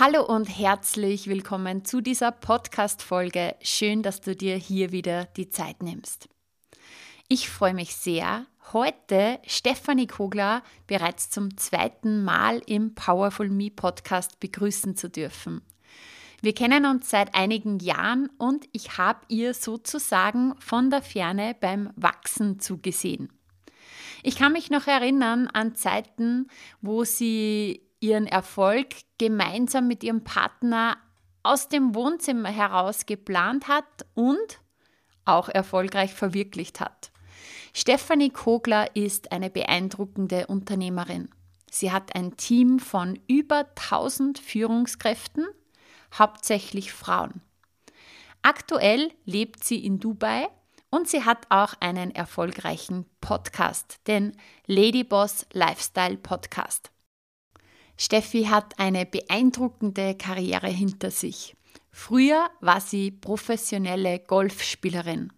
Hallo und herzlich willkommen zu dieser Podcast-Folge. Schön, dass du dir hier wieder die Zeit nimmst. Ich freue mich sehr, heute Stefanie Kogler bereits zum zweiten Mal im Powerful Me Podcast begrüßen zu dürfen. Wir kennen uns seit einigen Jahren und ich habe ihr sozusagen von der Ferne beim Wachsen zugesehen. Ich kann mich noch erinnern an Zeiten, wo sie ihren Erfolg gemeinsam mit ihrem Partner aus dem Wohnzimmer heraus geplant hat und auch erfolgreich verwirklicht hat. Stefanie Kogler ist eine beeindruckende Unternehmerin. Sie hat ein Team von über 1000 Führungskräften, hauptsächlich Frauen. Aktuell lebt sie in Dubai und sie hat auch einen erfolgreichen Podcast, den Ladyboss Lifestyle Podcast. Steffi hat eine beeindruckende Karriere hinter sich. Früher war sie professionelle Golfspielerin.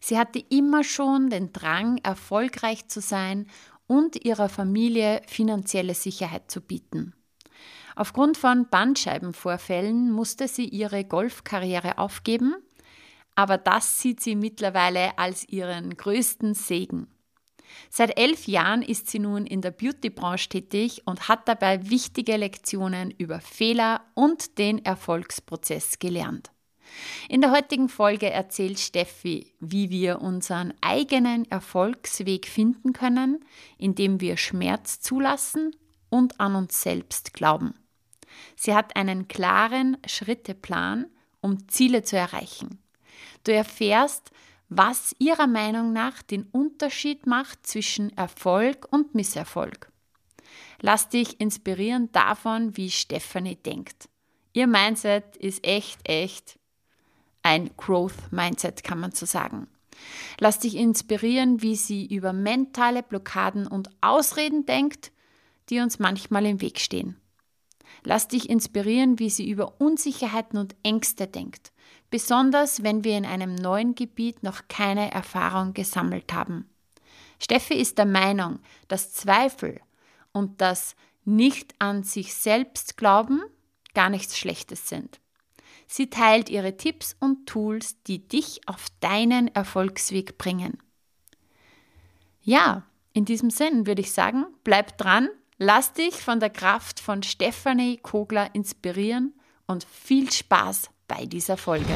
Sie hatte immer schon den Drang, erfolgreich zu sein und ihrer Familie finanzielle Sicherheit zu bieten. Aufgrund von Bandscheibenvorfällen musste sie ihre Golfkarriere aufgeben, aber das sieht sie mittlerweile als ihren größten Segen. Seit elf Jahren ist sie nun in der Beauty-Branche tätig und hat dabei wichtige Lektionen über Fehler und den Erfolgsprozess gelernt. In der heutigen Folge erzählt Steffi, wie wir unseren eigenen Erfolgsweg finden können, indem wir Schmerz zulassen und an uns selbst glauben. Sie hat einen klaren Schritteplan, um Ziele zu erreichen. Du erfährst, was Ihrer Meinung nach den Unterschied macht zwischen Erfolg und Misserfolg. Lass dich inspirieren davon, wie Stephanie denkt. Ihr Mindset ist echt, echt ein Growth Mindset, kann man so sagen. Lass dich inspirieren, wie sie über mentale Blockaden und Ausreden denkt, die uns manchmal im Weg stehen. Lass dich inspirieren, wie sie über Unsicherheiten und Ängste denkt besonders wenn wir in einem neuen Gebiet noch keine Erfahrung gesammelt haben. Steffi ist der Meinung, dass Zweifel und das nicht an sich selbst glauben gar nichts Schlechtes sind. Sie teilt ihre Tipps und Tools, die dich auf deinen Erfolgsweg bringen. Ja, in diesem Sinn würde ich sagen, bleib dran, lass dich von der Kraft von Stefanie Kogler inspirieren und viel Spaß bei dieser Folge.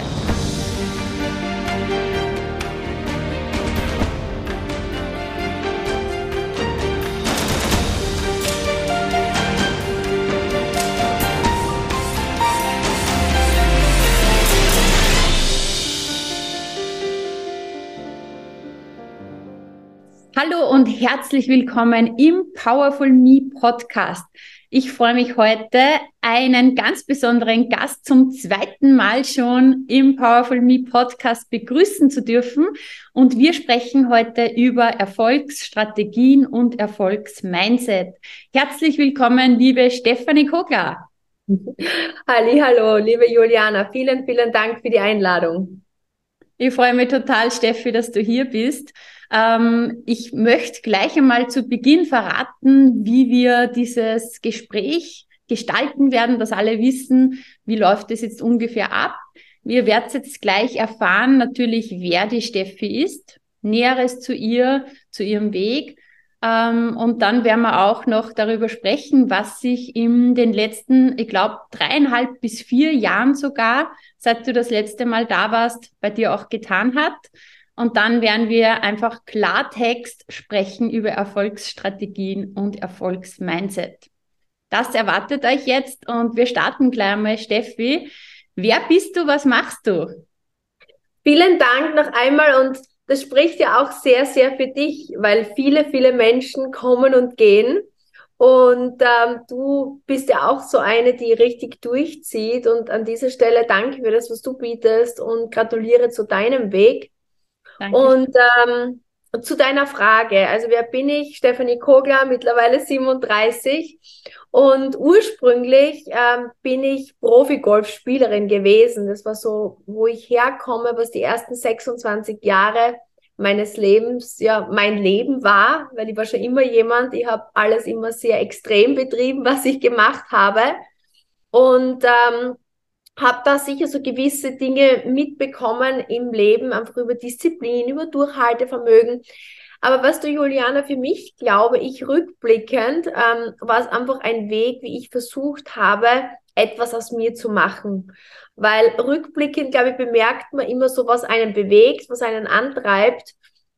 Hallo und herzlich willkommen im Powerful Me Podcast. Ich freue mich heute, einen ganz besonderen Gast zum zweiten Mal schon im Powerful Me Podcast begrüßen zu dürfen. Und wir sprechen heute über Erfolgsstrategien und Erfolgsmindset. Herzlich willkommen, liebe Stefanie Kogler. Halli, hallo, liebe Juliana. Vielen, vielen Dank für die Einladung. Ich freue mich total, Steffi, dass du hier bist. Ähm, ich möchte gleich einmal zu Beginn verraten, wie wir dieses Gespräch gestalten werden, dass alle wissen, wie läuft es jetzt ungefähr ab. Wir werden jetzt gleich erfahren, natürlich, wer die Steffi ist, Näheres zu ihr, zu ihrem Weg. Ähm, und dann werden wir auch noch darüber sprechen, was sich in den letzten, ich glaube, dreieinhalb bis vier Jahren sogar, seit du das letzte Mal da warst, bei dir auch getan hat. Und dann werden wir einfach Klartext sprechen über Erfolgsstrategien und Erfolgsmindset. Das erwartet euch jetzt und wir starten gleich mal. Steffi, wer bist du? Was machst du? Vielen Dank noch einmal und das spricht ja auch sehr, sehr für dich, weil viele, viele Menschen kommen und gehen. Und ähm, du bist ja auch so eine, die richtig durchzieht. Und an dieser Stelle danke für das, was du bietest und gratuliere zu deinem Weg. Und ähm, zu deiner Frage, also wer bin ich? Stefanie Kogler, mittlerweile 37. Und ursprünglich ähm, bin ich Profi-Golfspielerin gewesen. Das war so, wo ich herkomme, was die ersten 26 Jahre meines Lebens ja mein Leben war, weil ich war schon immer jemand, ich habe alles immer sehr extrem betrieben, was ich gemacht habe. Und ähm, habe da sicher so gewisse Dinge mitbekommen im Leben, einfach über Disziplin, über Durchhaltevermögen. Aber was du, Juliana, für mich glaube ich rückblickend, ähm, war es einfach ein Weg, wie ich versucht habe, etwas aus mir zu machen. Weil rückblickend, glaube ich, bemerkt man immer so, was einen bewegt, was einen antreibt.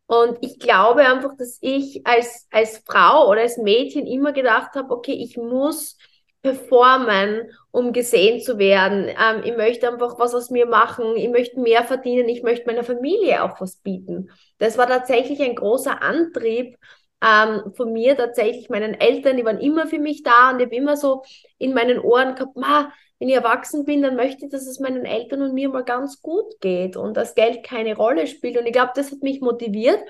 Und ich glaube einfach, dass ich als, als Frau oder als Mädchen immer gedacht habe, okay, ich muss performen, um gesehen zu werden. Ähm, ich möchte einfach was aus mir machen. Ich möchte mehr verdienen. Ich möchte meiner Familie auch was bieten. Das war tatsächlich ein großer Antrieb ähm, von mir, tatsächlich meinen Eltern. Die waren immer für mich da und ich habe immer so in meinen Ohren gehabt, Ma, wenn ich erwachsen bin, dann möchte ich, dass es meinen Eltern und mir mal ganz gut geht und das Geld keine Rolle spielt. Und ich glaube, das hat mich motiviert.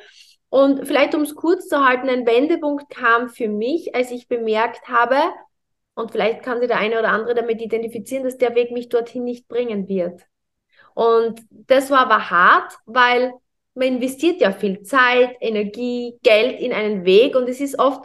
Und vielleicht, um es kurz zu halten, ein Wendepunkt kam für mich, als ich bemerkt habe, und vielleicht kann sich der eine oder andere damit identifizieren, dass der Weg mich dorthin nicht bringen wird. Und das war aber hart, weil man investiert ja viel Zeit, Energie, Geld in einen Weg und es ist oft,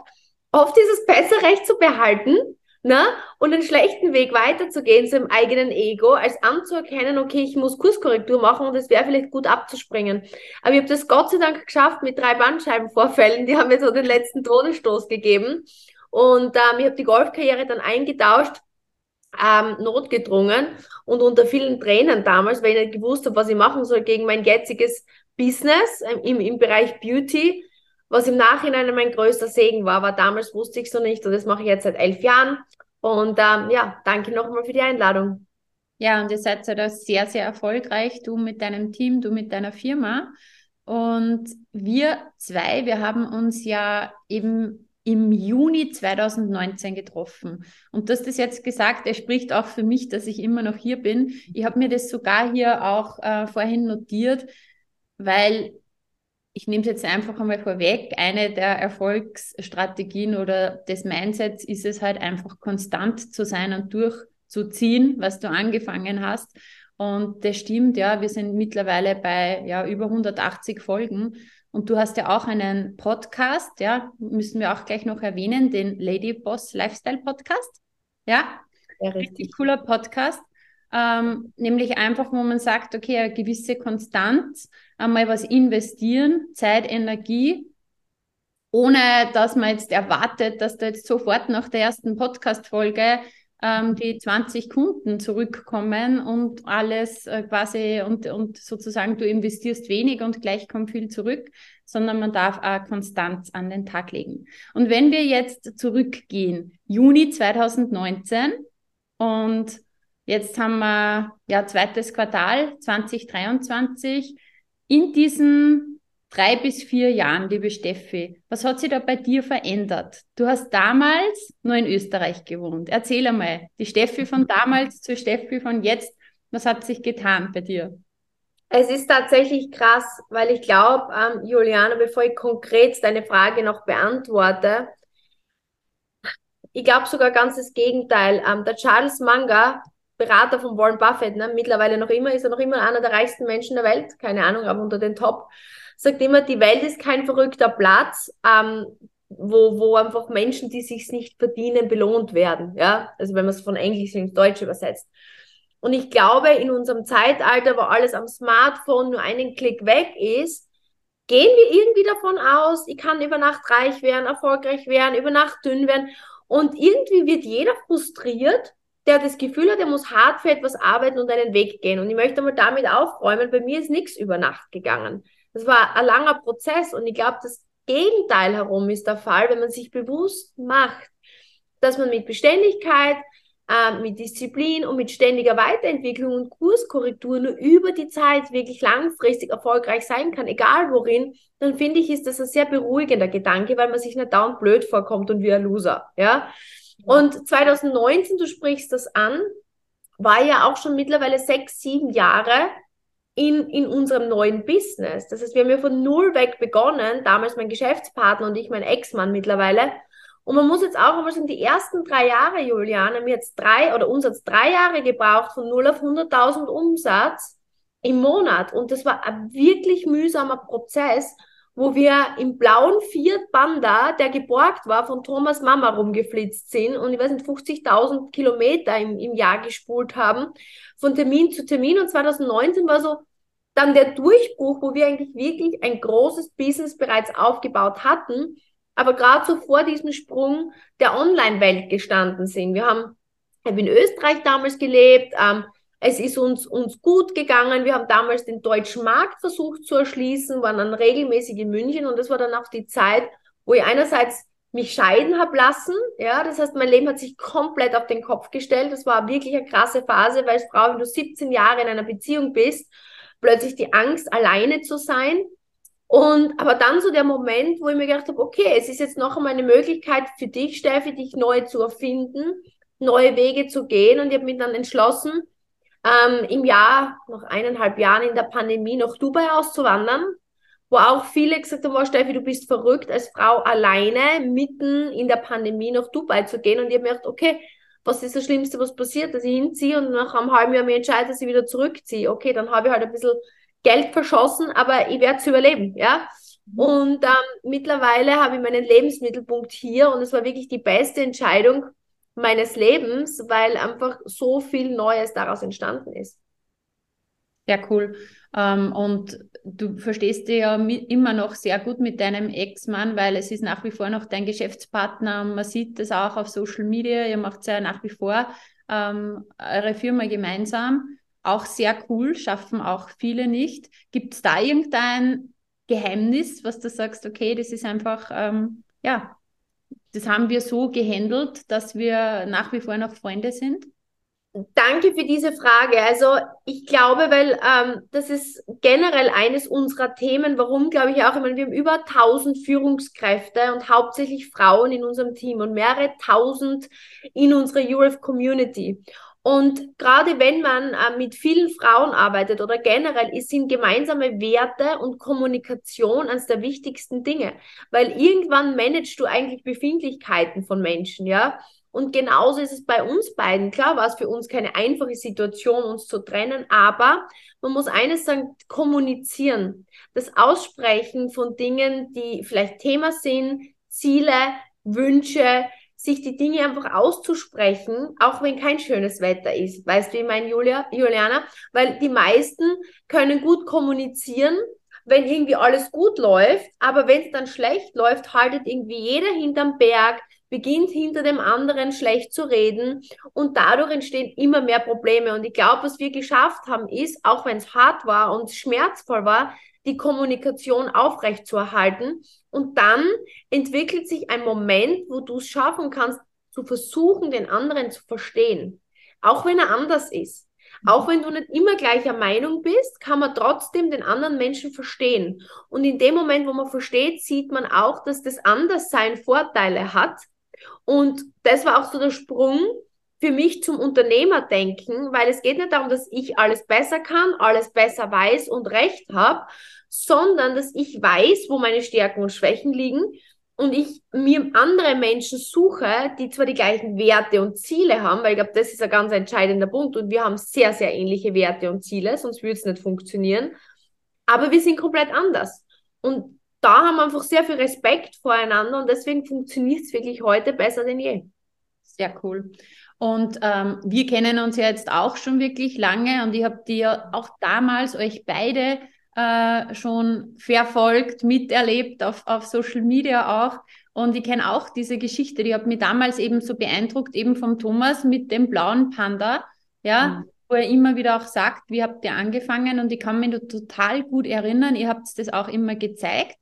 oft ist es besser, recht zu behalten, ne? Und einen schlechten Weg weiterzugehen zu dem eigenen Ego, als anzuerkennen, okay, ich muss Kurskorrektur machen und es wäre vielleicht gut abzuspringen. Aber ich habe das Gott sei Dank geschafft mit drei Bandscheibenvorfällen, die haben mir so den letzten Todesstoß gegeben. Und ähm, ich habe die Golfkarriere dann eingetauscht, ähm, notgedrungen und unter vielen Tränen damals, weil ich nicht gewusst habe, was ich machen soll gegen mein jetziges Business ähm, im, im Bereich Beauty, was im Nachhinein mein größter Segen war, aber damals wusste ich noch nicht und das mache ich jetzt seit elf Jahren. Und ähm, ja, danke nochmal für die Einladung. Ja, und ihr seid ja da sehr, sehr erfolgreich, du mit deinem Team, du mit deiner Firma. Und wir zwei, wir haben uns ja eben im Juni 2019 getroffen. Und du hast das jetzt gesagt, er spricht auch für mich, dass ich immer noch hier bin. Ich habe mir das sogar hier auch äh, vorhin notiert, weil ich nehme es jetzt einfach einmal vorweg, eine der Erfolgsstrategien oder des Mindsets ist es halt einfach konstant zu sein und durchzuziehen, was du angefangen hast. Und das stimmt, ja, wir sind mittlerweile bei ja, über 180 Folgen. Und du hast ja auch einen Podcast, ja, müssen wir auch gleich noch erwähnen, den Lady Boss Lifestyle Podcast. Ja, ja richtig cooler Podcast. Ähm, nämlich einfach, wo man sagt, okay, eine gewisse Konstanz, einmal was investieren, Zeit, Energie, ohne dass man jetzt erwartet, dass da jetzt sofort nach der ersten Podcast-Folge ähm, die 20 Kunden zurückkommen und alles äh, quasi und, und sozusagen du investierst wenig und gleich kommt viel zurück, sondern man darf auch Konstanz an den Tag legen. Und wenn wir jetzt zurückgehen, Juni 2019 und jetzt haben wir ja zweites Quartal 2023, in diesen drei bis vier Jahren, liebe Steffi, was hat sich da bei dir verändert? Du hast damals nur in Österreich gewohnt. Erzähl einmal, die Steffi von damals zur Steffi von jetzt, was hat sich getan bei dir? Es ist tatsächlich krass, weil ich glaube, ähm, Juliana, bevor ich konkret deine Frage noch beantworte, ich glaube sogar ganz das Gegenteil. Ähm, der Charles Munger, Berater von Warren Buffett, ne, mittlerweile noch immer, ist er noch immer einer der reichsten Menschen der Welt, keine Ahnung, aber unter den Top sagt immer, die Welt ist kein verrückter Platz, ähm, wo, wo einfach Menschen, die sich's nicht verdienen, belohnt werden. Ja, also wenn man es von Englisch ins Deutsch übersetzt. Und ich glaube, in unserem Zeitalter, wo alles am Smartphone nur einen Klick weg ist, gehen wir irgendwie davon aus, ich kann über Nacht reich werden, erfolgreich werden, über Nacht dünn werden. Und irgendwie wird jeder frustriert, der das Gefühl hat, er muss hart für etwas arbeiten und einen Weg gehen. Und ich möchte mal damit aufräumen, bei mir ist nichts über Nacht gegangen. Das war ein langer Prozess und ich glaube, das Gegenteil herum ist der Fall, wenn man sich bewusst macht, dass man mit Beständigkeit äh, mit Disziplin und mit ständiger Weiterentwicklung und Kurskorrektur nur über die Zeit wirklich langfristig erfolgreich sein kann, egal worin, dann finde ich, ist das ein sehr beruhigender Gedanke, weil man sich nicht dauernd blöd vorkommt und wie ein Loser, ja. Und 2019, du sprichst das an, war ja auch schon mittlerweile sechs, sieben Jahre in, in unserem neuen Business. Das heißt, wir haben ja von null weg begonnen, damals mein Geschäftspartner und ich, mein Ex-Mann mittlerweile. Und man muss jetzt auch einmal sagen, die ersten drei Jahre, Julian, haben jetzt drei oder uns hat drei Jahre gebraucht von 0 auf 100.000 Umsatz im Monat. Und das war ein wirklich mühsamer Prozess, wo wir im blauen Fiat Panda, der geborgt war, von Thomas Mama rumgeflitzt sind und ich weiß nicht, 50.000 Kilometer im, im Jahr gespult haben, von Termin zu Termin. Und 2019 war so dann der Durchbruch, wo wir eigentlich wirklich ein großes Business bereits aufgebaut hatten aber gerade so vor diesem Sprung der Online-Welt gestanden sind. Wir haben in Österreich damals gelebt, ähm, es ist uns, uns gut gegangen. Wir haben damals den deutschen Markt versucht zu erschließen, waren dann regelmäßig in München und das war dann auch die Zeit, wo ich einerseits mich scheiden habe lassen. Ja, das heißt, mein Leben hat sich komplett auf den Kopf gestellt. Das war wirklich eine krasse Phase, weil als Frau, wenn du 17 Jahre in einer Beziehung bist, plötzlich die Angst, alleine zu sein, und aber dann so der Moment, wo ich mir gedacht habe, okay, es ist jetzt noch einmal eine Möglichkeit für dich, Steffi, dich neu zu erfinden, neue Wege zu gehen. Und ich habe mich dann entschlossen, ähm, im Jahr, noch eineinhalb Jahren in der Pandemie, nach Dubai auszuwandern, wo auch viele gesagt haben, oh, Steffi, du bist verrückt, als Frau alleine mitten in der Pandemie nach Dubai zu gehen. Und ich habe mir gedacht, okay, was ist das Schlimmste, was passiert, dass ich hinziehe und nach einem halben Jahr mir entscheide, dass ich wieder zurückziehe. Okay, dann habe ich halt ein bisschen Geld verschossen, aber ich werde es überleben, ja. Mhm. Und ähm, mittlerweile habe ich meinen Lebensmittelpunkt hier und es war wirklich die beste Entscheidung meines Lebens, weil einfach so viel Neues daraus entstanden ist. Sehr cool. Ähm, und du verstehst dich ja immer noch sehr gut mit deinem Ex-Mann, weil es ist nach wie vor noch dein Geschäftspartner. Man sieht das auch auf Social Media. Ihr macht ja nach wie vor ähm, eure Firma gemeinsam auch sehr cool, schaffen auch viele nicht. Gibt es da irgendein Geheimnis, was du sagst, okay, das ist einfach, ähm, ja, das haben wir so gehandelt, dass wir nach wie vor noch Freunde sind? Danke für diese Frage. Also ich glaube, weil ähm, das ist generell eines unserer Themen. Warum glaube ich auch? Ich meine, wir haben über 1000 Führungskräfte und hauptsächlich Frauen in unserem Team und mehrere tausend in unserer Europe Community. Und gerade wenn man äh, mit vielen Frauen arbeitet oder generell, sind gemeinsame Werte und Kommunikation eines der wichtigsten Dinge, weil irgendwann managst du eigentlich Befindlichkeiten von Menschen, ja. Und genauso ist es bei uns beiden. Klar war es für uns keine einfache Situation, uns zu trennen, aber man muss eines sagen, kommunizieren. Das Aussprechen von Dingen, die vielleicht Thema sind, Ziele, Wünsche, sich die Dinge einfach auszusprechen, auch wenn kein schönes Wetter ist. Weißt du, wie mein Julia, Juliana? Weil die meisten können gut kommunizieren, wenn irgendwie alles gut läuft, aber wenn es dann schlecht läuft, haltet irgendwie jeder hinterm Berg, beginnt hinter dem anderen schlecht zu reden und dadurch entstehen immer mehr Probleme. Und ich glaube, was wir geschafft haben, ist, auch wenn es hart war und schmerzvoll war, die Kommunikation aufrechtzuerhalten. Und dann entwickelt sich ein Moment, wo du es schaffen kannst, zu versuchen, den anderen zu verstehen. Auch wenn er anders ist. Auch wenn du nicht immer gleicher Meinung bist, kann man trotzdem den anderen Menschen verstehen. Und in dem Moment, wo man versteht, sieht man auch, dass das Anderssein Vorteile hat. Und das war auch so der Sprung für mich zum Unternehmerdenken, weil es geht nicht darum, dass ich alles besser kann, alles besser weiß und recht habe, sondern dass ich weiß, wo meine Stärken und Schwächen liegen und ich mir andere Menschen suche, die zwar die gleichen Werte und Ziele haben, weil ich glaube, das ist ein ganz entscheidender Punkt und wir haben sehr, sehr ähnliche Werte und Ziele, sonst würde es nicht funktionieren, aber wir sind komplett anders. Und da haben wir einfach sehr viel Respekt voreinander und deswegen funktioniert es wirklich heute besser denn je. Sehr cool. Und ähm, wir kennen uns ja jetzt auch schon wirklich lange und ich habe dir auch damals euch beide äh, schon verfolgt, miterlebt auf, auf Social Media auch. Und ich kenne auch diese Geschichte, die hat mich damals eben so beeindruckt, eben vom Thomas mit dem blauen Panda, ja, mhm. wo er immer wieder auch sagt, wie habt ihr angefangen? Und ich kann mich total gut erinnern, ihr habt das auch immer gezeigt.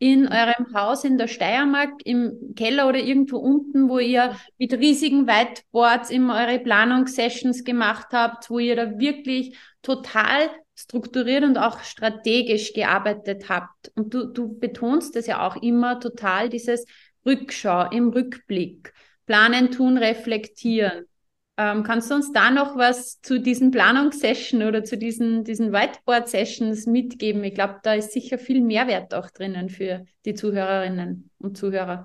In eurem Haus in der Steiermark im Keller oder irgendwo unten, wo ihr mit riesigen Whiteboards immer eure Planungssessions gemacht habt, wo ihr da wirklich total strukturiert und auch strategisch gearbeitet habt. Und du, du betonst das ja auch immer total, dieses Rückschau im Rückblick, planen, tun, reflektieren. Ähm, kannst du uns da noch was zu diesen Planungssessions oder zu diesen, diesen Whiteboard-Sessions mitgeben? Ich glaube, da ist sicher viel Mehrwert auch drinnen für die Zuhörerinnen und Zuhörer.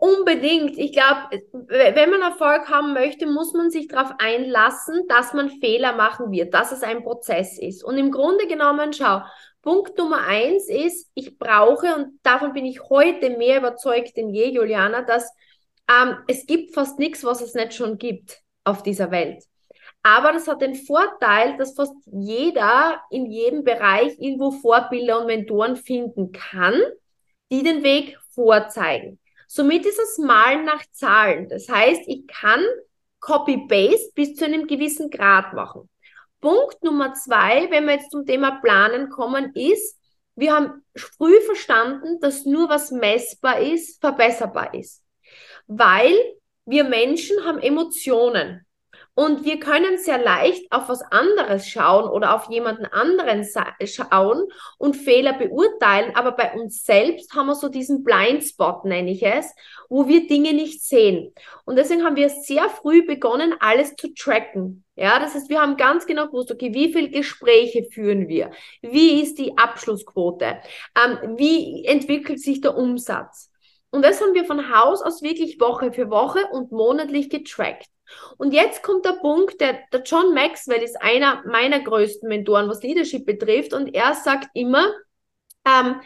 Unbedingt. Ich glaube, wenn man Erfolg haben möchte, muss man sich darauf einlassen, dass man Fehler machen wird, dass es ein Prozess ist. Und im Grunde genommen, schau, Punkt Nummer eins ist, ich brauche, und davon bin ich heute mehr überzeugt denn je, Juliana, dass ähm, es gibt fast nichts, was es nicht schon gibt auf dieser Welt. Aber das hat den Vorteil, dass fast jeder in jedem Bereich irgendwo Vorbilder und Mentoren finden kann, die den Weg vorzeigen. Somit ist es Malen nach Zahlen. Das heißt, ich kann Copy-Paste bis zu einem gewissen Grad machen. Punkt Nummer zwei, wenn wir jetzt zum Thema Planen kommen, ist, wir haben früh verstanden, dass nur was messbar ist, verbesserbar ist. Weil wir Menschen haben Emotionen. Und wir können sehr leicht auf was anderes schauen oder auf jemanden anderen schauen und Fehler beurteilen, aber bei uns selbst haben wir so diesen Blindspot, nenne ich es, wo wir Dinge nicht sehen. Und deswegen haben wir sehr früh begonnen, alles zu tracken. Ja, das heißt, wir haben ganz genau gewusst, okay, wie viele Gespräche führen wir? Wie ist die Abschlussquote? Ähm, wie entwickelt sich der Umsatz? Und das haben wir von Haus aus wirklich Woche für Woche und monatlich getrackt. Und jetzt kommt der Punkt, der, der John Maxwell ist einer meiner größten Mentoren, was Leadership betrifft. Und er sagt immer, ähm,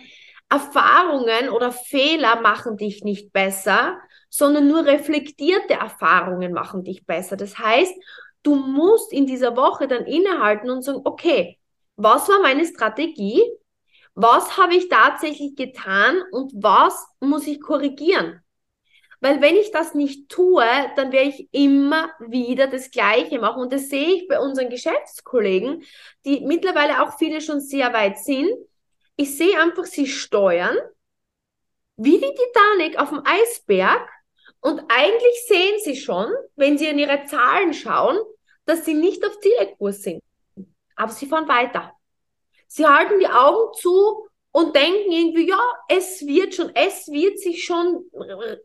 Erfahrungen oder Fehler machen dich nicht besser, sondern nur reflektierte Erfahrungen machen dich besser. Das heißt, du musst in dieser Woche dann innehalten und sagen, okay, was war meine Strategie? Was habe ich tatsächlich getan und was muss ich korrigieren? Weil wenn ich das nicht tue, dann werde ich immer wieder das Gleiche machen. Und das sehe ich bei unseren Geschäftskollegen, die mittlerweile auch viele schon sehr weit sind. Ich sehe einfach, sie steuern wie die Titanic auf dem Eisberg. Und eigentlich sehen sie schon, wenn sie in ihre Zahlen schauen, dass sie nicht auf Zielkurs sind. Aber sie fahren weiter. Sie halten die Augen zu und denken irgendwie, ja, es wird schon, es wird sich schon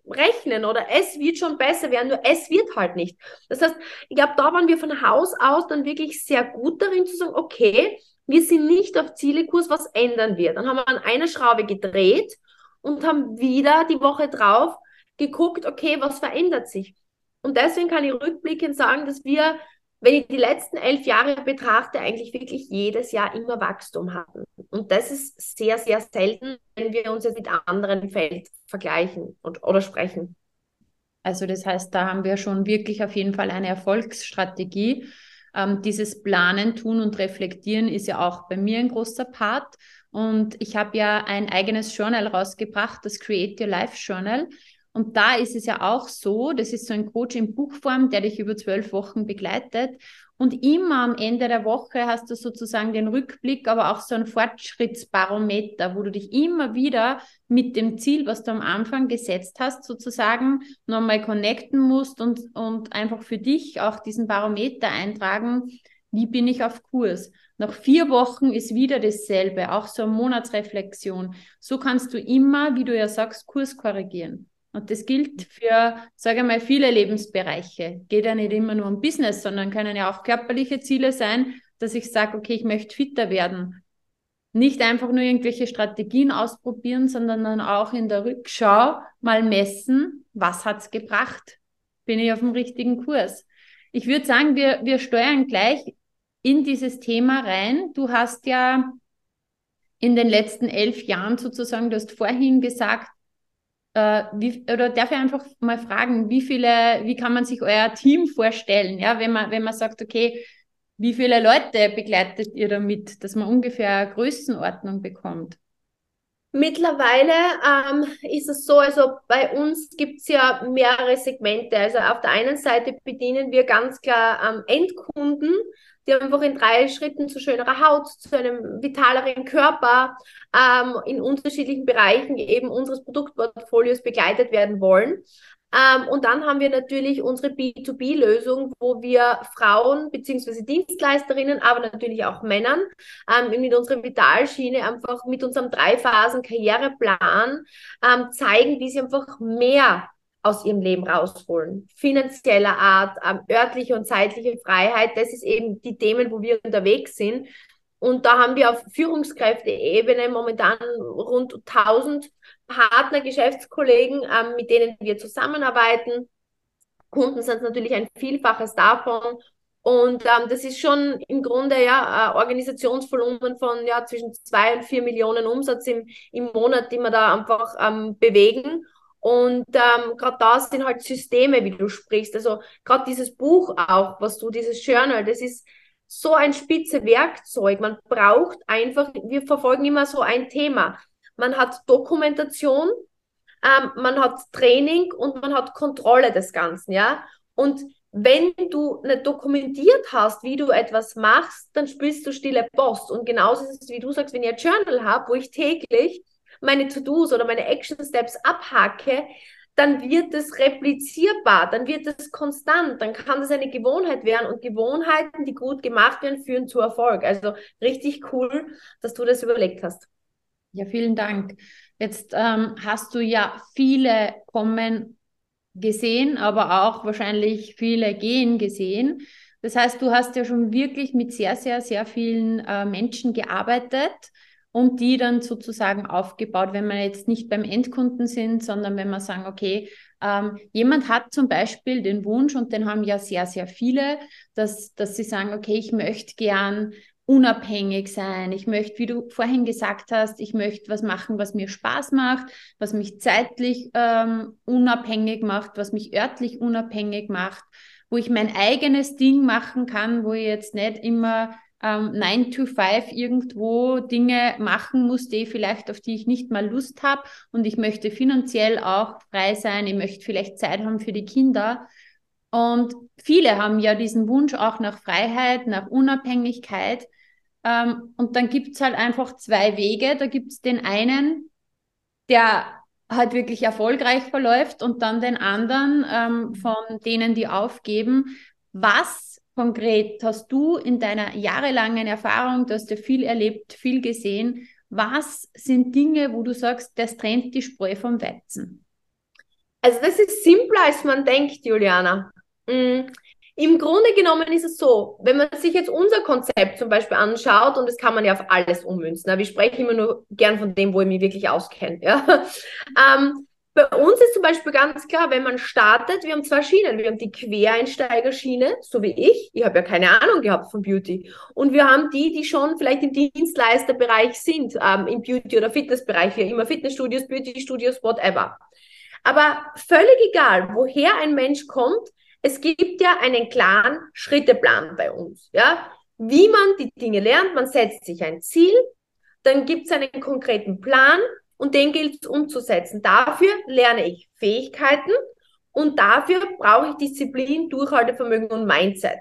rechnen oder es wird schon besser werden, nur es wird halt nicht. Das heißt, ich glaube, da waren wir von Haus aus dann wirklich sehr gut darin zu sagen, okay, wir sind nicht auf Zielekurs, was ändern wir. Dann haben wir an einer Schraube gedreht und haben wieder die Woche drauf geguckt, okay, was verändert sich. Und deswegen kann ich rückblickend sagen, dass wir wenn ich die letzten elf Jahre betrachte, eigentlich wirklich jedes Jahr immer Wachstum hatten. Und das ist sehr, sehr selten, wenn wir uns jetzt mit anderen Feld vergleichen und, oder sprechen. Also das heißt, da haben wir schon wirklich auf jeden Fall eine Erfolgsstrategie. Ähm, dieses Planen, Tun und Reflektieren ist ja auch bei mir ein großer Part. Und ich habe ja ein eigenes Journal rausgebracht, das Create Your Life Journal. Und da ist es ja auch so, das ist so ein Coach in Buchform, der dich über zwölf Wochen begleitet. Und immer am Ende der Woche hast du sozusagen den Rückblick, aber auch so ein Fortschrittsbarometer, wo du dich immer wieder mit dem Ziel, was du am Anfang gesetzt hast, sozusagen nochmal connecten musst und, und einfach für dich auch diesen Barometer eintragen, wie bin ich auf Kurs. Nach vier Wochen ist wieder dasselbe, auch so eine Monatsreflexion. So kannst du immer, wie du ja sagst, Kurs korrigieren. Und das gilt für, sage ich mal, viele Lebensbereiche. Geht ja nicht immer nur um Business, sondern können ja auch körperliche Ziele sein, dass ich sage, okay, ich möchte fitter werden. Nicht einfach nur irgendwelche Strategien ausprobieren, sondern dann auch in der Rückschau mal messen, was hat's gebracht? Bin ich auf dem richtigen Kurs? Ich würde sagen, wir, wir steuern gleich in dieses Thema rein. Du hast ja in den letzten elf Jahren sozusagen, du hast vorhin gesagt, äh, wie, oder darf ich einfach mal fragen, wie viele, wie kann man sich euer Team vorstellen, ja, wenn man, wenn man sagt, okay, wie viele Leute begleitet ihr damit, dass man ungefähr Größenordnung bekommt? Mittlerweile ähm, ist es so, also bei uns gibt es ja mehrere Segmente. Also auf der einen Seite bedienen wir ganz klar ähm, Endkunden, die einfach in drei Schritten zu schönerer Haut, zu einem vitaleren Körper ähm, in unterschiedlichen Bereichen eben unseres Produktportfolios begleitet werden wollen. Ähm, und dann haben wir natürlich unsere B2B-Lösung, wo wir Frauen beziehungsweise Dienstleisterinnen, aber natürlich auch Männern ähm, mit unserer Vitalschiene einfach mit unserem Drei-Phasen-Karriereplan ähm, zeigen, wie sie einfach mehr aus ihrem Leben rausholen. Finanzieller Art, ähm, örtliche und zeitliche Freiheit, das ist eben die Themen, wo wir unterwegs sind. Und da haben wir auf Führungskräfteebene momentan rund 1000 Partner, Geschäftskollegen, ähm, mit denen wir zusammenarbeiten. Kunden sind natürlich ein Vielfaches davon. Und ähm, das ist schon im Grunde ja ein Organisationsvolumen von ja zwischen zwei und vier Millionen Umsatz im, im Monat, die wir da einfach ähm, bewegen. Und ähm, gerade da sind halt Systeme, wie du sprichst. Also gerade dieses Buch auch, was du, dieses Journal, das ist so ein spitze Werkzeug. Man braucht einfach, wir verfolgen immer so ein Thema man hat Dokumentation, ähm, man hat Training und man hat Kontrolle des Ganzen, ja. Und wenn du nicht dokumentiert hast, wie du etwas machst, dann spielst du stille Post. Und genauso ist es, wie du sagst, wenn ich ein Journal habe, wo ich täglich meine To-Dos oder meine Action Steps abhacke, dann wird es replizierbar, dann wird es konstant, dann kann es eine Gewohnheit werden und Gewohnheiten, die gut gemacht werden, führen zu Erfolg. Also richtig cool, dass du das überlegt hast. Ja, vielen Dank. Jetzt ähm, hast du ja viele kommen gesehen, aber auch wahrscheinlich viele gehen gesehen. Das heißt, du hast ja schon wirklich mit sehr, sehr, sehr vielen äh, Menschen gearbeitet und die dann sozusagen aufgebaut, wenn wir jetzt nicht beim Endkunden sind, sondern wenn wir sagen, okay, ähm, jemand hat zum Beispiel den Wunsch, und den haben ja sehr, sehr viele, dass, dass sie sagen, okay, ich möchte gern unabhängig sein. Ich möchte, wie du vorhin gesagt hast, ich möchte was machen, was mir Spaß macht, was mich zeitlich ähm, unabhängig macht, was mich örtlich unabhängig macht, wo ich mein eigenes Ding machen kann, wo ich jetzt nicht immer ähm, 9 to 5 irgendwo Dinge machen muss, die vielleicht auf die ich nicht mal Lust habe und ich möchte finanziell auch frei sein, ich möchte vielleicht Zeit haben für die Kinder. Und viele haben ja diesen Wunsch auch nach Freiheit, nach Unabhängigkeit. Ähm, und dann gibt es halt einfach zwei Wege. Da gibt es den einen, der halt wirklich erfolgreich verläuft und dann den anderen ähm, von denen, die aufgeben. Was konkret hast du in deiner jahrelangen Erfahrung, du hast ja viel erlebt, viel gesehen, was sind Dinge, wo du sagst, das trennt die Spreu vom Weizen? Also das ist simpler, als man denkt, Juliana. Mm, im Grunde genommen ist es so, wenn man sich jetzt unser Konzept zum Beispiel anschaut, und das kann man ja auf alles ummünzen, wir sprechen immer nur gern von dem, wo ich mich wirklich auskenne. Ja? Ähm, bei uns ist zum Beispiel ganz klar, wenn man startet, wir haben zwei Schienen. Wir haben die Quereinsteigerschiene, so wie ich. Ich habe ja keine Ahnung gehabt von Beauty. Und wir haben die, die schon vielleicht im Dienstleisterbereich sind, ähm, im Beauty- oder Fitnessbereich, wie immer Fitnessstudios, Beauty-Studios, whatever. Aber völlig egal, woher ein Mensch kommt, es gibt ja einen klaren Schritteplan bei uns, ja, wie man die Dinge lernt. Man setzt sich ein Ziel, dann gibt es einen konkreten Plan und den gilt es umzusetzen. Dafür lerne ich Fähigkeiten und dafür brauche ich Disziplin, Durchhaltevermögen und Mindset.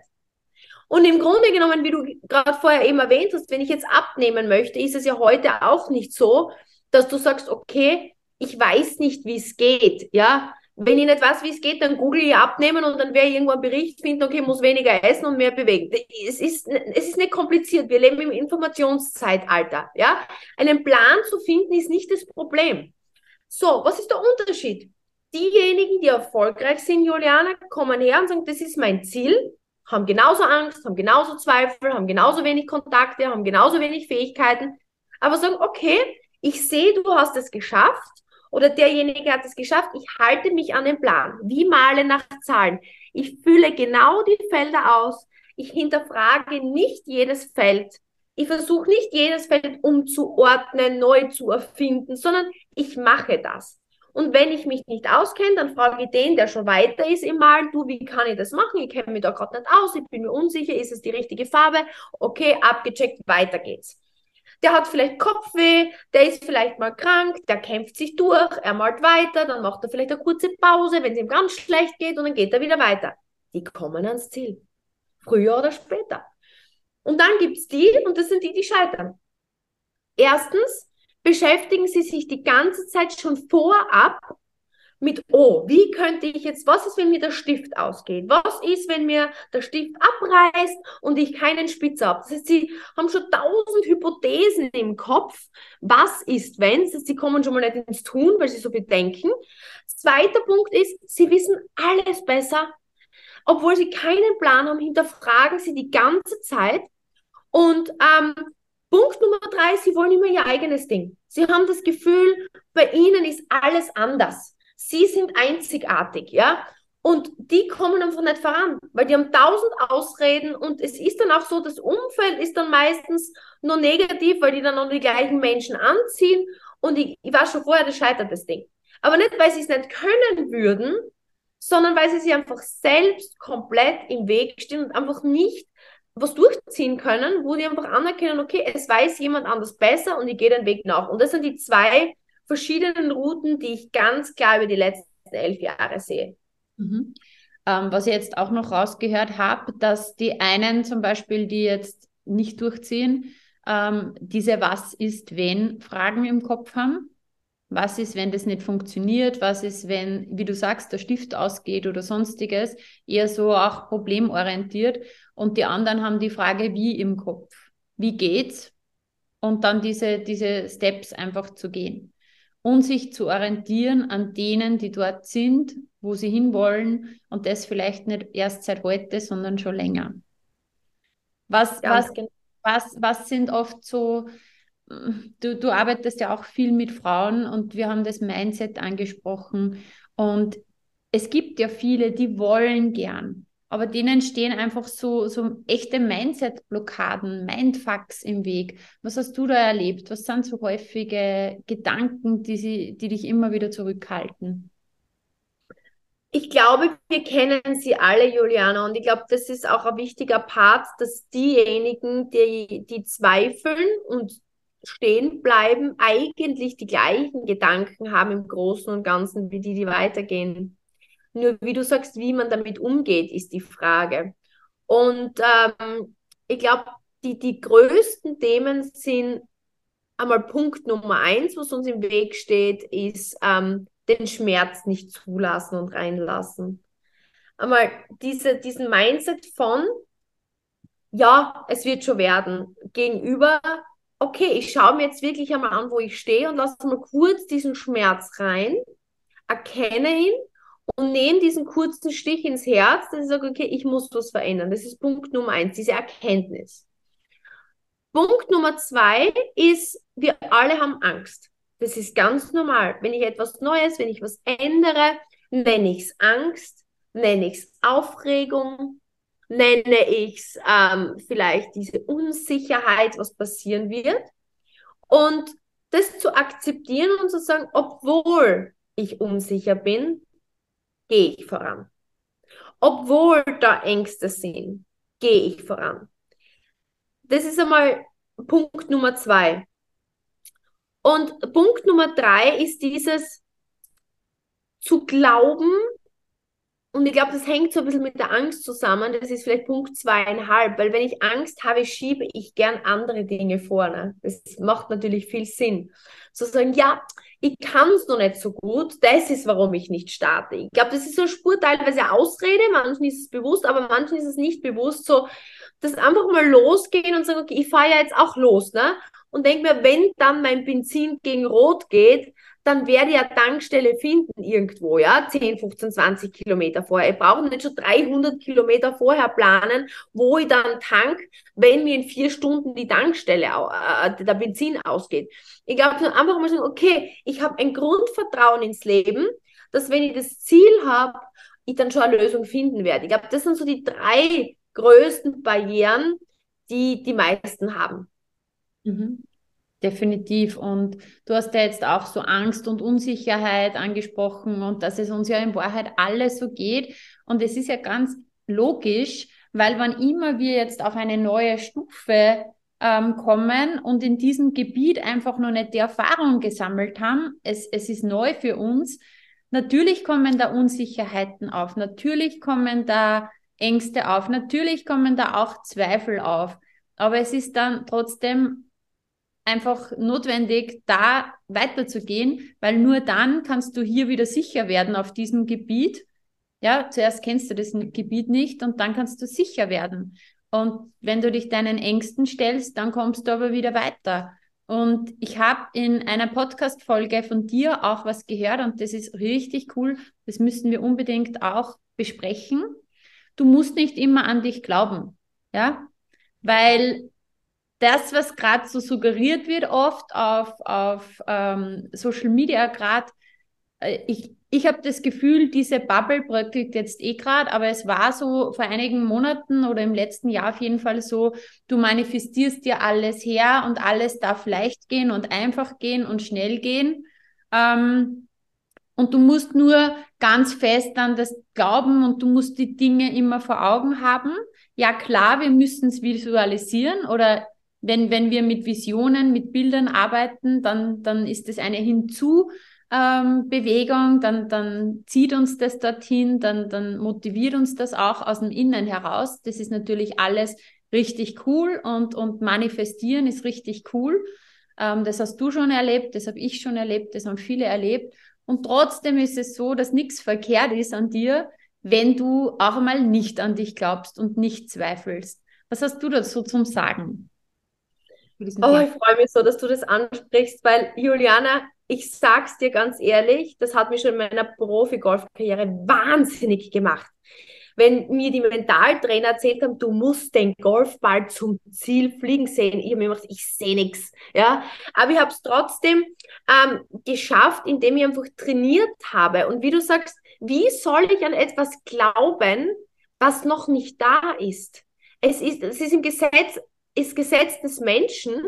Und im Grunde genommen, wie du gerade vorher eben erwähnt hast, wenn ich jetzt abnehmen möchte, ist es ja heute auch nicht so, dass du sagst, okay, ich weiß nicht, wie es geht, ja. Wenn ich nicht weiß, wie es geht, dann google ich abnehmen und dann werde ich irgendwo einen Bericht finden, okay, muss weniger essen und mehr bewegen. Es ist, es ist nicht kompliziert. Wir leben im Informationszeitalter, ja. Einen Plan zu finden ist nicht das Problem. So, was ist der Unterschied? Diejenigen, die erfolgreich sind, Juliane, kommen her und sagen, das ist mein Ziel, haben genauso Angst, haben genauso Zweifel, haben genauso wenig Kontakte, haben genauso wenig Fähigkeiten, aber sagen, okay, ich sehe, du hast es geschafft, oder derjenige hat es geschafft, ich halte mich an den Plan, wie male nach Zahlen. Ich fülle genau die Felder aus. Ich hinterfrage nicht jedes Feld. Ich versuche nicht jedes Feld umzuordnen, neu zu erfinden, sondern ich mache das. Und wenn ich mich nicht auskenne, dann frage ich den, der schon weiter ist im Malen, du, wie kann ich das machen? Ich kenne mich da gerade nicht aus, ich bin mir unsicher, ist es die richtige Farbe? Okay, abgecheckt, weiter geht's. Der hat vielleicht Kopfweh, der ist vielleicht mal krank, der kämpft sich durch, er malt weiter, dann macht er vielleicht eine kurze Pause, wenn es ihm ganz schlecht geht und dann geht er wieder weiter. Die kommen ans Ziel. Früher oder später. Und dann gibt es die, und das sind die, die scheitern. Erstens beschäftigen sie sich die ganze Zeit schon vorab mit, oh, wie könnte ich jetzt, was ist, wenn mir der Stift ausgeht? Was ist, wenn mir der Stift abreißt und ich keinen Spitzer habe? Das heißt, sie haben schon tausend Hypothesen im Kopf. Was ist, wenn? Das heißt, sie kommen schon mal nicht ins Tun, weil sie so viel denken. Zweiter Punkt ist, sie wissen alles besser. Obwohl sie keinen Plan haben, hinterfragen sie die ganze Zeit. Und ähm, Punkt Nummer drei, sie wollen immer ihr eigenes Ding. Sie haben das Gefühl, bei ihnen ist alles anders. Sie sind einzigartig, ja. Und die kommen einfach nicht voran, weil die haben tausend Ausreden und es ist dann auch so, das Umfeld ist dann meistens nur negativ, weil die dann noch die gleichen Menschen anziehen und ich, ich war schon vorher, das scheitert das Ding. Aber nicht, weil sie es nicht können würden, sondern weil sie sich einfach selbst komplett im Weg stehen und einfach nicht was durchziehen können, wo die einfach anerkennen, okay, es weiß jemand anders besser und ich gehe den Weg nach. Und das sind die zwei verschiedenen Routen, die ich ganz klar über die letzten elf Jahre sehe. Mhm. Ähm, was ich jetzt auch noch rausgehört habe, dass die einen zum Beispiel, die jetzt nicht durchziehen, ähm, diese Was ist wenn Fragen im Kopf haben. Was ist, wenn das nicht funktioniert? Was ist, wenn, wie du sagst, der Stift ausgeht oder sonstiges? Eher so auch problemorientiert. Und die anderen haben die Frage, wie im Kopf. Wie geht's? Und dann diese, diese Steps einfach zu gehen. Und sich zu orientieren an denen, die dort sind, wo sie hinwollen. Und das vielleicht nicht erst seit heute, sondern schon länger. Was, was, genau. was, was sind oft so, du, du arbeitest ja auch viel mit Frauen und wir haben das Mindset angesprochen. Und es gibt ja viele, die wollen gern aber denen stehen einfach so, so echte Mindset-Blockaden, Mindfucks im Weg. Was hast du da erlebt? Was sind so häufige Gedanken, die, sie, die dich immer wieder zurückhalten? Ich glaube, wir kennen sie alle, Juliana, und ich glaube, das ist auch ein wichtiger Part, dass diejenigen, die, die zweifeln und stehen bleiben, eigentlich die gleichen Gedanken haben im Großen und Ganzen wie die, die weitergehen. Nur wie du sagst, wie man damit umgeht, ist die Frage. Und ähm, ich glaube, die, die größten Themen sind einmal Punkt Nummer eins, was uns im Weg steht, ist ähm, den Schmerz nicht zulassen und reinlassen. Einmal diese, diesen Mindset von, ja, es wird schon werden, gegenüber, okay, ich schaue mir jetzt wirklich einmal an, wo ich stehe und lasse mal kurz diesen Schmerz rein, erkenne ihn und nehme diesen kurzen Stich ins Herz, dass ich sage, okay, ich muss was verändern. Das ist Punkt Nummer eins, diese Erkenntnis. Punkt Nummer zwei ist, wir alle haben Angst. Das ist ganz normal. Wenn ich etwas Neues, wenn ich was ändere, nenne ich es Angst, nenne ich es Aufregung, nenne ich es ähm, vielleicht diese Unsicherheit, was passieren wird. Und das zu akzeptieren und zu sagen, obwohl ich unsicher bin, gehe ich voran. Obwohl da Ängste sind, gehe ich voran. Das ist einmal Punkt Nummer zwei. Und Punkt Nummer drei ist dieses zu glauben, und ich glaube, das hängt so ein bisschen mit der Angst zusammen. Das ist vielleicht Punkt zweieinhalb, weil wenn ich Angst habe, schiebe ich gern andere Dinge vorne. Das macht natürlich viel Sinn. Zu sagen, ja, ich kann es noch nicht so gut, das ist, warum ich nicht starte. Ich glaube, das ist so eine Spur teilweise Ausrede, manchen ist es bewusst, aber manchen ist es nicht bewusst, so, dass einfach mal losgehen und sagen, okay, ich fahre ja jetzt auch los, ne? Und denke mir, wenn dann mein Benzin gegen Rot geht, dann werde ich eine Tankstelle finden irgendwo, ja, 10, 15, 20 Kilometer vorher. Ich brauche nicht schon 300 Kilometer vorher planen, wo ich dann tank, wenn mir in vier Stunden die Tankstelle, äh, der Benzin ausgeht. Ich glaube, einfach mal sagen, okay, ich habe ein Grundvertrauen ins Leben, dass wenn ich das Ziel habe, ich dann schon eine Lösung finden werde. Ich glaube, das sind so die drei größten Barrieren, die die meisten haben. Mhm. Definitiv. Und du hast ja jetzt auch so Angst und Unsicherheit angesprochen und dass es uns ja in Wahrheit alles so geht. Und es ist ja ganz logisch, weil wann immer wir jetzt auf eine neue Stufe ähm, kommen und in diesem Gebiet einfach noch nicht die Erfahrung gesammelt haben. Es, es ist neu für uns. Natürlich kommen da Unsicherheiten auf, natürlich kommen da Ängste auf, natürlich kommen da auch Zweifel auf. Aber es ist dann trotzdem einfach notwendig, da weiterzugehen, weil nur dann kannst du hier wieder sicher werden auf diesem Gebiet. Ja, zuerst kennst du das Gebiet nicht und dann kannst du sicher werden. Und wenn du dich deinen Ängsten stellst, dann kommst du aber wieder weiter. Und ich habe in einer Podcast-Folge von dir auch was gehört und das ist richtig cool. Das müssen wir unbedingt auch besprechen. Du musst nicht immer an dich glauben, ja, weil das, was gerade so suggeriert wird, oft auf, auf ähm, Social Media gerade, äh, ich, ich habe das Gefühl, diese Bubble bröckelt jetzt eh gerade, aber es war so vor einigen Monaten oder im letzten Jahr auf jeden Fall so, du manifestierst dir alles her und alles darf leicht gehen und einfach gehen und schnell gehen. Ähm, und du musst nur ganz fest an das glauben und du musst die Dinge immer vor Augen haben. Ja klar, wir müssen es visualisieren oder wenn, wenn wir mit Visionen, mit Bildern arbeiten, dann, dann ist es eine Hinzu- ähm, Bewegung, dann, dann zieht uns das dorthin, dann, dann motiviert uns das auch aus dem Innen heraus. Das ist natürlich alles richtig cool und, und manifestieren ist richtig cool. Ähm, das hast du schon erlebt, das habe ich schon erlebt, das haben viele erlebt. Und trotzdem ist es so, dass nichts verkehrt ist an dir, wenn du auch einmal nicht an dich glaubst und nicht zweifelst. Was hast du dazu zum Sagen? Oh, ich freue mich so, dass du das ansprichst, weil Juliana, ich sag's dir ganz ehrlich, das hat mich schon in meiner Profi-Golf-Karriere wahnsinnig gemacht. Wenn mir die Mentaltrainer erzählt haben, du musst den Golfball zum Ziel fliegen sehen, ich habe mir gedacht, ich sehe nichts. Ja? Aber ich habe es trotzdem ähm, geschafft, indem ich einfach trainiert habe. Und wie du sagst, wie soll ich an etwas glauben, was noch nicht da ist? Es ist, es ist im Gesetz, ist Gesetz des Menschen,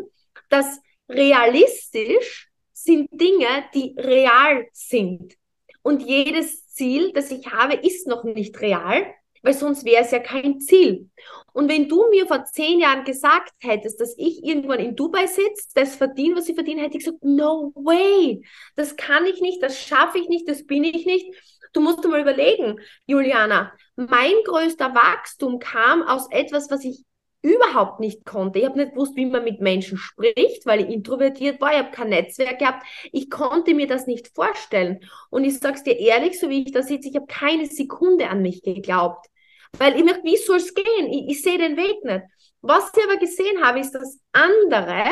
dass realistisch sind Dinge, die real sind. Und jedes Ziel, das ich habe, ist noch nicht real, weil sonst wäre es ja kein Ziel. Und wenn du mir vor zehn Jahren gesagt hättest, dass ich irgendwann in Dubai sitze, das verdiene, was ich verdiene, hätte ich gesagt, no way, das kann ich nicht, das schaffe ich nicht, das bin ich nicht. Du musst dir mal überlegen, Juliana, mein größter Wachstum kam aus etwas, was ich überhaupt nicht konnte. Ich habe nicht gewusst, wie man mit Menschen spricht, weil ich introvertiert war. Ich habe kein Netzwerk gehabt. Ich konnte mir das nicht vorstellen. Und ich sage es dir ehrlich, so wie ich da sitze, ich habe keine Sekunde an mich geglaubt. Weil ich mir, wie soll es gehen? Ich, ich sehe den Weg nicht. Was ich aber gesehen habe, ist, dass andere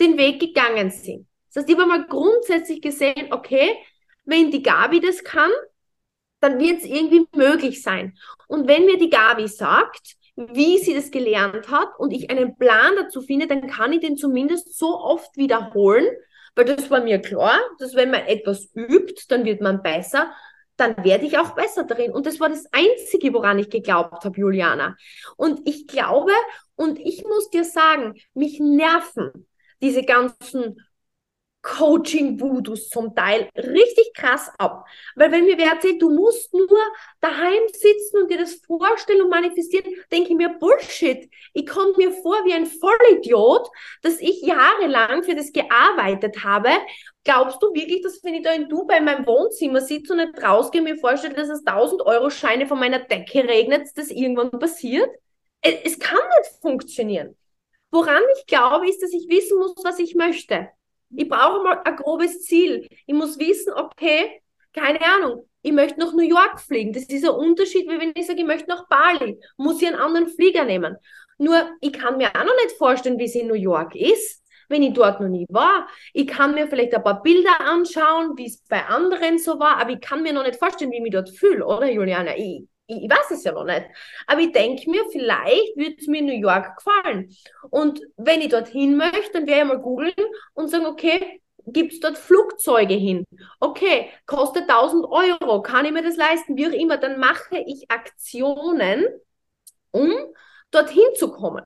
den Weg gegangen sind. Das heißt, ich habe mal grundsätzlich gesehen, okay, wenn die Gabi das kann, dann wird es irgendwie möglich sein. Und wenn mir die Gabi sagt, wie sie das gelernt hat und ich einen Plan dazu finde, dann kann ich den zumindest so oft wiederholen, weil das war mir klar, dass wenn man etwas übt, dann wird man besser, dann werde ich auch besser darin. Und das war das Einzige, woran ich geglaubt habe, Juliana. Und ich glaube, und ich muss dir sagen, mich nerven diese ganzen Coaching-Voodoos zum Teil richtig krass ab. Weil wenn mir wer erzählt, du musst nur daheim sitzen und dir das vorstellen und manifestieren, denke ich mir, Bullshit. Ich komme mir vor wie ein Vollidiot, dass ich jahrelang für das gearbeitet habe. Glaubst du wirklich, dass wenn ich da in Dubai in meinem Wohnzimmer sitze und nicht rausgehe, mir vorstelle, dass es 1000 Euro Scheine von meiner Decke regnet, dass irgendwann passiert? Es, es kann nicht funktionieren. Woran ich glaube, ist, dass ich wissen muss, was ich möchte. Ich brauche mal ein grobes Ziel. Ich muss wissen, okay, keine Ahnung, ich möchte nach New York fliegen. Das ist ein Unterschied, wie wenn ich sage, ich möchte nach Bali. Muss ich einen anderen Flieger nehmen. Nur, ich kann mir auch noch nicht vorstellen, wie es in New York ist, wenn ich dort noch nie war. Ich kann mir vielleicht ein paar Bilder anschauen, wie es bei anderen so war, aber ich kann mir noch nicht vorstellen, wie ich mich dort fühle, oder Juliana? Ich, ich, weiß es ja noch nicht. Aber ich denke mir, vielleicht würde es mir in New York gefallen. Und wenn ich dorthin möchte, dann werde ich mal googeln und sagen, okay, gibt es dort Flugzeuge hin? Okay, kostet 1000 Euro, kann ich mir das leisten? Wie auch immer, dann mache ich Aktionen, um dorthin zu kommen.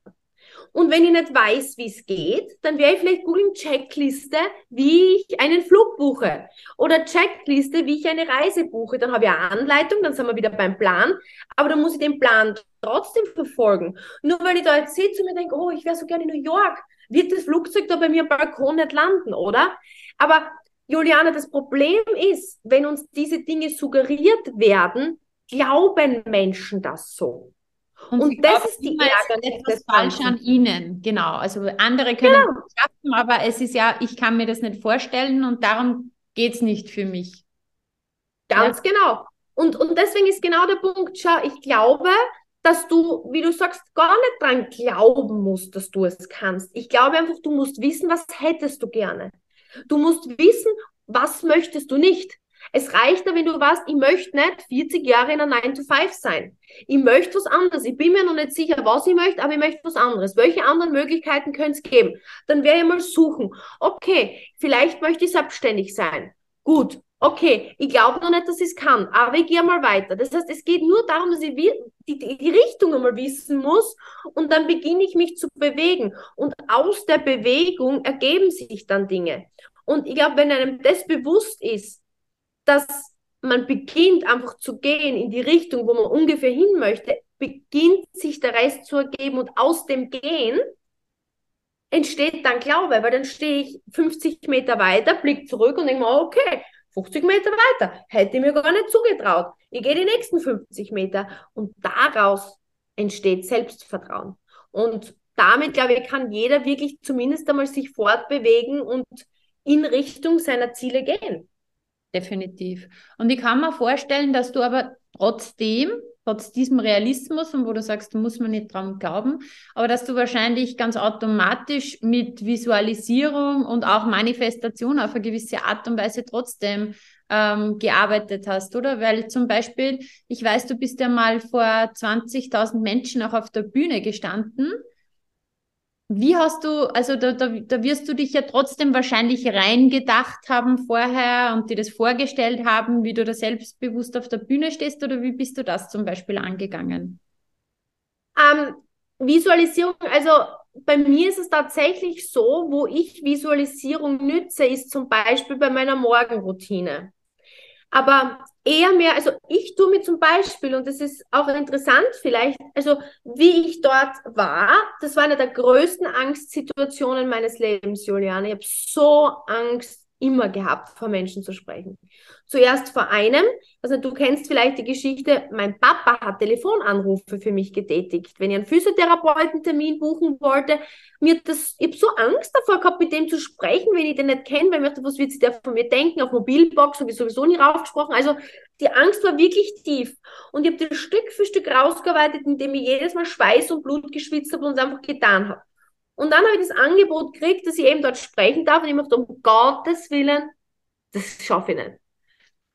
Und wenn ich nicht weiß, wie es geht, dann werde ich vielleicht googeln Checkliste, wie ich einen Flug buche. Oder Checkliste, wie ich eine Reise buche. Dann habe ich eine Anleitung, dann sind wir wieder beim Plan. Aber dann muss ich den Plan trotzdem verfolgen. Nur wenn ich da jetzt sitze und mir denke, oh, ich wäre so gerne in New York, wird das Flugzeug da bei mir am Balkon nicht landen, oder? Aber Juliane, das Problem ist, wenn uns diese Dinge suggeriert werden, glauben Menschen das so. Und, und das ist die Ärgernis etwas falsch an ihnen, genau. Also andere können genau. es schaffen, aber es ist ja, ich kann mir das nicht vorstellen und darum geht es nicht für mich. Ganz ja. genau. Und, und deswegen ist genau der Punkt, schau, ich glaube, dass du, wie du sagst, gar nicht dran glauben musst, dass du es kannst. Ich glaube einfach, du musst wissen, was hättest du gerne. Du musst wissen, was möchtest du nicht. Es reicht da, wenn du weißt, ich möchte nicht 40 Jahre in einer 9 to 5 sein. Ich möchte was anderes. Ich bin mir noch nicht sicher, was ich möchte, aber ich möchte was anderes. Welche anderen Möglichkeiten könnte es geben? Dann werde ich mal suchen. Okay, vielleicht möchte ich selbstständig sein. Gut. Okay, ich glaube noch nicht, dass ich es kann, aber ich gehe mal weiter. Das heißt, es geht nur darum, dass ich die, die, die Richtung einmal wissen muss und dann beginne ich mich zu bewegen. Und aus der Bewegung ergeben sich dann Dinge. Und ich glaube, wenn einem das bewusst ist, dass man beginnt einfach zu gehen in die Richtung, wo man ungefähr hin möchte, beginnt sich der Rest zu ergeben und aus dem Gehen entsteht dann Glaube, weil dann stehe ich 50 Meter weiter, blick zurück und denke mir, okay, 50 Meter weiter, hätte ich mir gar nicht zugetraut. Ich gehe die nächsten 50 Meter und daraus entsteht Selbstvertrauen. Und damit, glaube ich, kann jeder wirklich zumindest einmal sich fortbewegen und in Richtung seiner Ziele gehen. Definitiv. Und ich kann mir vorstellen, dass du aber trotzdem, trotz diesem Realismus und wo du sagst, muss man nicht dran glauben, aber dass du wahrscheinlich ganz automatisch mit Visualisierung und auch Manifestation auf eine gewisse Art und Weise trotzdem ähm, gearbeitet hast, oder? Weil zum Beispiel, ich weiß, du bist ja mal vor 20.000 Menschen auch auf der Bühne gestanden wie hast du, also da, da, da wirst du dich ja trotzdem wahrscheinlich reingedacht haben vorher und dir das vorgestellt haben, wie du da selbstbewusst auf der Bühne stehst oder wie bist du das zum Beispiel angegangen? Ähm, Visualisierung, also bei mir ist es tatsächlich so, wo ich Visualisierung nütze, ist zum Beispiel bei meiner Morgenroutine. Aber eher mehr, also ich tue mir zum Beispiel, und das ist auch interessant vielleicht, also wie ich dort war, das war eine der größten Angstsituationen meines Lebens, Juliane. Ich habe so Angst immer gehabt, vor Menschen zu sprechen. Zuerst vor einem, also du kennst vielleicht die Geschichte, mein Papa hat Telefonanrufe für mich getätigt. Wenn ich einen Physiotherapeutentermin buchen wollte, mir das, ich habe so Angst davor gehabt, mit dem zu sprechen, wenn ich den nicht kenne, weil ich dachte, was wird sich der von mir denken, auf Mobilbox habe ich sowieso nie raufgesprochen. Also die Angst war wirklich tief. Und ich habe das Stück für Stück rausgearbeitet, indem ich jedes Mal Schweiß und Blut geschwitzt habe und es einfach getan habe. Und dann habe ich das Angebot gekriegt, dass ich eben dort sprechen darf. Und ich dachte, um Gottes Willen, das schaffe ich nicht.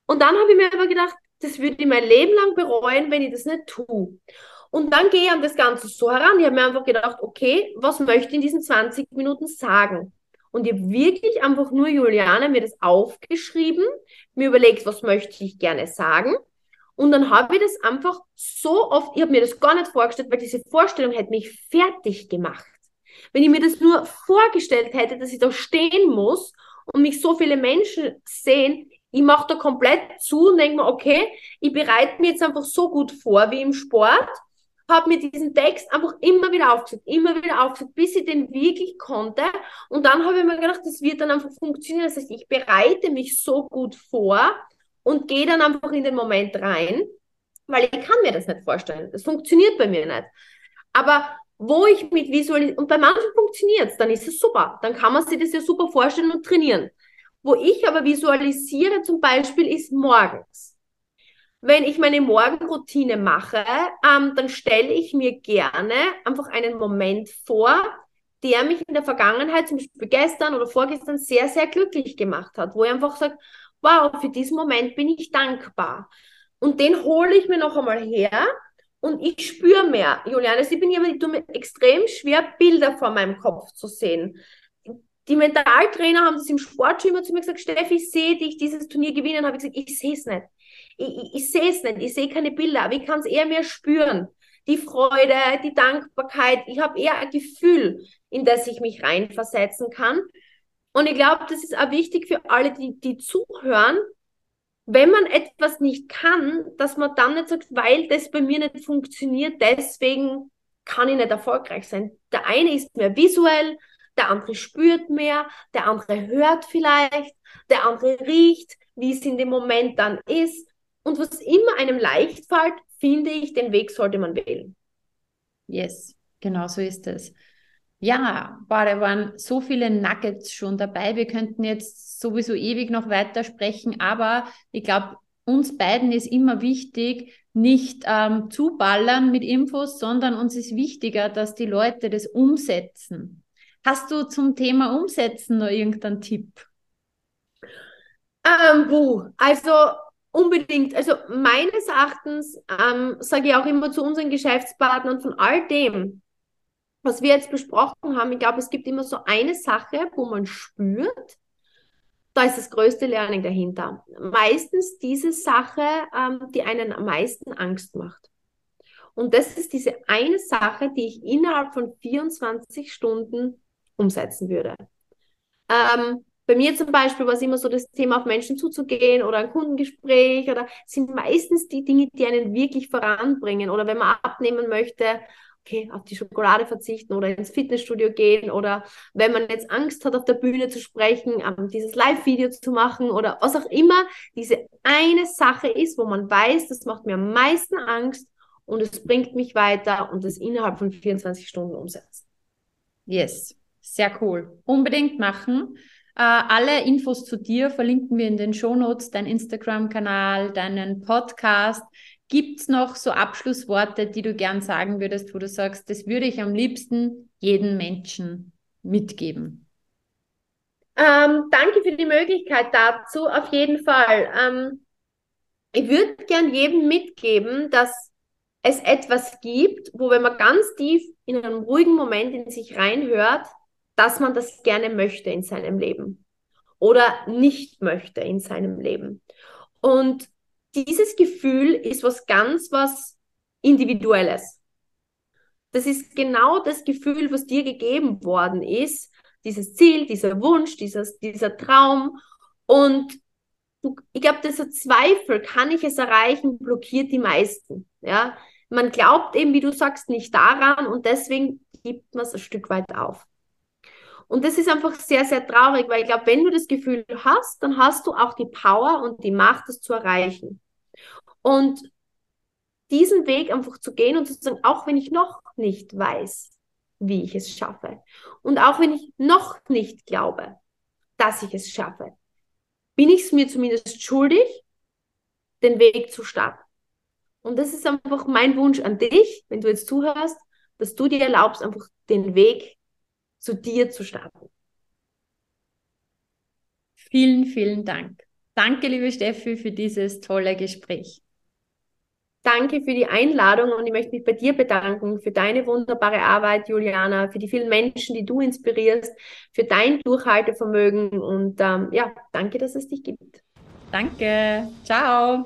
Und dann habe ich mir aber gedacht, das würde ich mein Leben lang bereuen, wenn ich das nicht tue. Und dann gehe ich an das Ganze so heran. Ich habe mir einfach gedacht, okay, was möchte ich in diesen 20 Minuten sagen? Und ich habe wirklich einfach nur, Juliane, mir das aufgeschrieben, mir überlegt, was möchte ich gerne sagen. Und dann habe ich das einfach so oft, ich habe mir das gar nicht vorgestellt, weil diese Vorstellung hätte mich fertig gemacht. Wenn ich mir das nur vorgestellt hätte, dass ich da stehen muss und mich so viele Menschen sehen, ich mache da komplett zu und denke mir, okay, ich bereite mir jetzt einfach so gut vor wie im Sport, habe mir diesen Text einfach immer wieder aufgesagt, immer wieder aufgesagt, bis ich den wirklich konnte. Und dann habe ich mir gedacht, das wird dann einfach funktionieren. Das heißt, ich bereite mich so gut vor und gehe dann einfach in den Moment rein, weil ich kann mir das nicht vorstellen. Das funktioniert bei mir nicht. Aber wo ich mit visualisiere, und bei manchen funktioniert es, dann ist es super. Dann kann man sich das ja super vorstellen und trainieren. Wo ich aber visualisiere zum Beispiel ist morgens. Wenn ich meine Morgenroutine mache, ähm, dann stelle ich mir gerne einfach einen Moment vor, der mich in der Vergangenheit, zum Beispiel gestern oder vorgestern, sehr, sehr glücklich gemacht hat, wo ich einfach sage, wow, für diesen Moment bin ich dankbar. Und den hole ich mir noch einmal her und ich spüre mehr. Juliane, ich bin jemand, ich tue mir extrem schwer, Bilder vor meinem Kopf zu sehen. Die Mentaltrainer haben das im Sport immer zu mir gesagt, Steffi, ich sehe dich dieses Turnier gewinnen. Habe ich gesagt, ich sehe es nicht. Ich, ich, ich sehe es nicht, ich sehe keine Bilder, aber ich kann es eher mehr spüren. die Freude, die Dankbarkeit. Ich habe eher ein Gefühl, in das ich mich reinversetzen kann. Und ich glaube, das ist auch wichtig für alle, die, die zuhören, wenn man etwas nicht kann, dass man dann nicht sagt, weil das bei mir nicht funktioniert, deswegen kann ich nicht erfolgreich sein. Der eine ist mehr visuell, der andere spürt mehr, der andere hört vielleicht, der andere riecht, wie es in dem Moment dann ist. Und was immer einem leicht fällt, finde ich, den Weg sollte man wählen. Yes, genau so ist es. Ja, boah, da waren so viele Nuggets schon dabei. Wir könnten jetzt sowieso ewig noch weiter sprechen, aber ich glaube, uns beiden ist immer wichtig, nicht ähm, zu ballern mit Infos, sondern uns ist wichtiger, dass die Leute das umsetzen. Hast du zum Thema Umsetzen noch irgendeinen Tipp? Ähm, buh, also unbedingt. Also meines Erachtens ähm, sage ich auch immer zu unseren Geschäftspartnern von all dem, was wir jetzt besprochen haben, ich glaube, es gibt immer so eine Sache, wo man spürt, da ist das größte Learning dahinter. Meistens diese Sache, ähm, die einen am meisten Angst macht. Und das ist diese eine Sache, die ich innerhalb von 24 Stunden umsetzen würde. Ähm, bei mir zum Beispiel war es immer so das Thema, auf Menschen zuzugehen oder ein Kundengespräch oder sind meistens die Dinge, die einen wirklich voranbringen. Oder wenn man abnehmen möchte, okay, auf die Schokolade verzichten oder ins Fitnessstudio gehen oder wenn man jetzt Angst hat, auf der Bühne zu sprechen, ähm, dieses Live-Video zu machen oder was auch immer diese eine Sache ist, wo man weiß, das macht mir am meisten Angst und es bringt mich weiter und das innerhalb von 24 Stunden umsetzen. Yes, sehr cool. Unbedingt machen. Äh, alle Infos zu dir verlinken wir in den Shownotes, dein Instagram-Kanal, deinen Podcast. Gibt's noch so Abschlussworte, die du gern sagen würdest, wo du sagst, das würde ich am liebsten jedem Menschen mitgeben? Ähm, danke für die Möglichkeit dazu, auf jeden Fall. Ähm, ich würde gern jedem mitgeben, dass es etwas gibt, wo wenn man ganz tief in einem ruhigen Moment in sich reinhört, dass man das gerne möchte in seinem Leben oder nicht möchte in seinem Leben. Und dieses Gefühl ist was ganz was Individuelles. Das ist genau das Gefühl, was dir gegeben worden ist, dieses Ziel, dieser Wunsch, dieses, dieser Traum. Und ich glaube, dieser Zweifel, kann ich es erreichen, blockiert die meisten. Ja, man glaubt eben, wie du sagst, nicht daran und deswegen gibt man es ein Stück weit auf. Und das ist einfach sehr, sehr traurig, weil ich glaube, wenn du das Gefühl hast, dann hast du auch die Power und die Macht, das zu erreichen. Und diesen Weg einfach zu gehen und zu sagen, auch wenn ich noch nicht weiß, wie ich es schaffe und auch wenn ich noch nicht glaube, dass ich es schaffe, bin ich es mir zumindest schuldig, den Weg zu starten. Und das ist einfach mein Wunsch an dich, wenn du jetzt zuhörst, dass du dir erlaubst, einfach den Weg zu dir zu starten. Vielen, vielen Dank. Danke, liebe Steffi, für dieses tolle Gespräch. Danke für die Einladung und ich möchte mich bei dir bedanken für deine wunderbare Arbeit, Juliana, für die vielen Menschen, die du inspirierst, für dein Durchhaltevermögen und ähm, ja, danke, dass es dich gibt. Danke. Ciao.